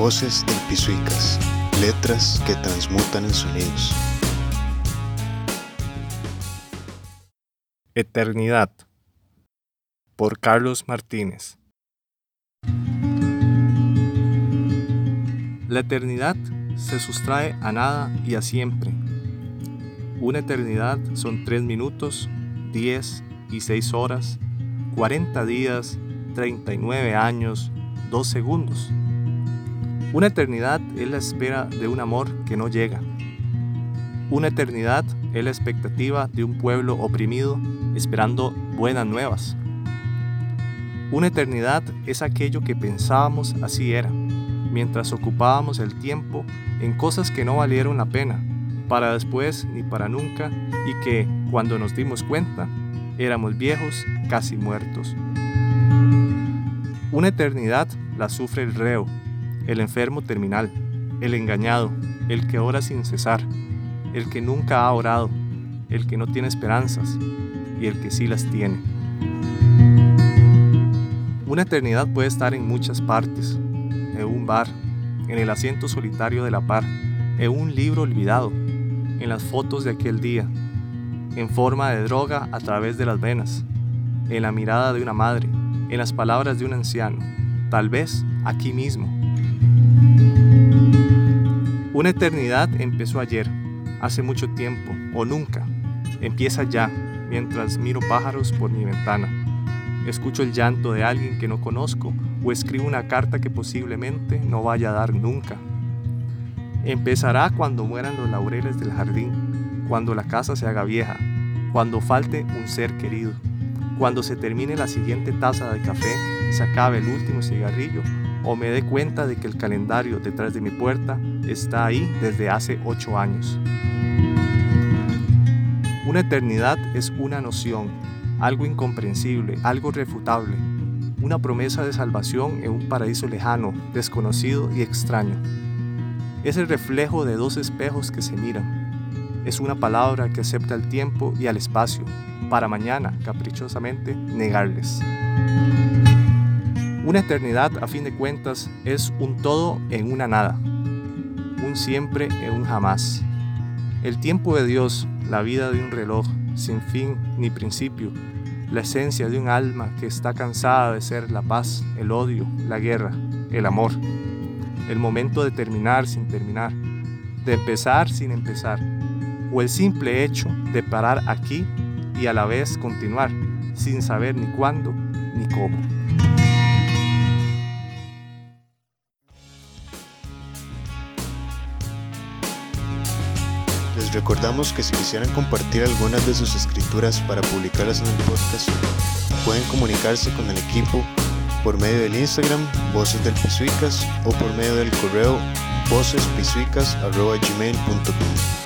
Voces del Pisuicas, letras que transmutan en sonidos. Eternidad por Carlos Martínez. La eternidad se sustrae a nada y a siempre. Una eternidad son tres minutos, diez y seis horas, cuarenta días, treinta y nueve años, dos segundos. Una eternidad es la espera de un amor que no llega. Una eternidad es la expectativa de un pueblo oprimido esperando buenas nuevas. Una eternidad es aquello que pensábamos así era, mientras ocupábamos el tiempo en cosas que no valieron la pena, para después ni para nunca, y que, cuando nos dimos cuenta, éramos viejos, casi muertos. Una eternidad la sufre el reo, el enfermo terminal, el engañado, el que ora sin cesar, el que nunca ha orado, el que no tiene esperanzas y el que sí las tiene. Una eternidad puede estar en muchas partes, en un bar, en el asiento solitario de la par, en un libro olvidado, en las fotos de aquel día, en forma de droga a través de las venas, en la mirada de una madre, en las palabras de un anciano, tal vez aquí mismo una eternidad empezó ayer, hace mucho tiempo o nunca. Empieza ya, mientras miro pájaros por mi ventana. Escucho el llanto de alguien que no conozco o escribo una carta que posiblemente no vaya a dar nunca. Empezará cuando mueran los laureles del jardín, cuando la casa se haga vieja, cuando falte un ser querido, cuando se termine la siguiente taza de café, se acabe el último cigarrillo o me dé cuenta de que el calendario detrás de mi puerta está ahí desde hace ocho años. Una eternidad es una noción, algo incomprensible, algo refutable, una promesa de salvación en un paraíso lejano, desconocido y extraño. Es el reflejo de dos espejos que se miran. Es una palabra que acepta el tiempo y al espacio, para mañana, caprichosamente, negarles. Una eternidad, a fin de cuentas, es un todo en una nada, un siempre en un jamás. El tiempo de Dios, la vida de un reloj, sin fin ni principio, la esencia de un alma que está cansada de ser la paz, el odio, la guerra, el amor. El momento de terminar sin terminar, de empezar sin empezar, o el simple hecho de parar aquí y a la vez continuar, sin saber ni cuándo ni cómo. Recordamos que si quisieran compartir algunas de sus escrituras para publicarlas en el podcast, pueden comunicarse con el equipo por medio del Instagram Voces del Pisuicas o por medio del correo vocespisuicas.gmail.com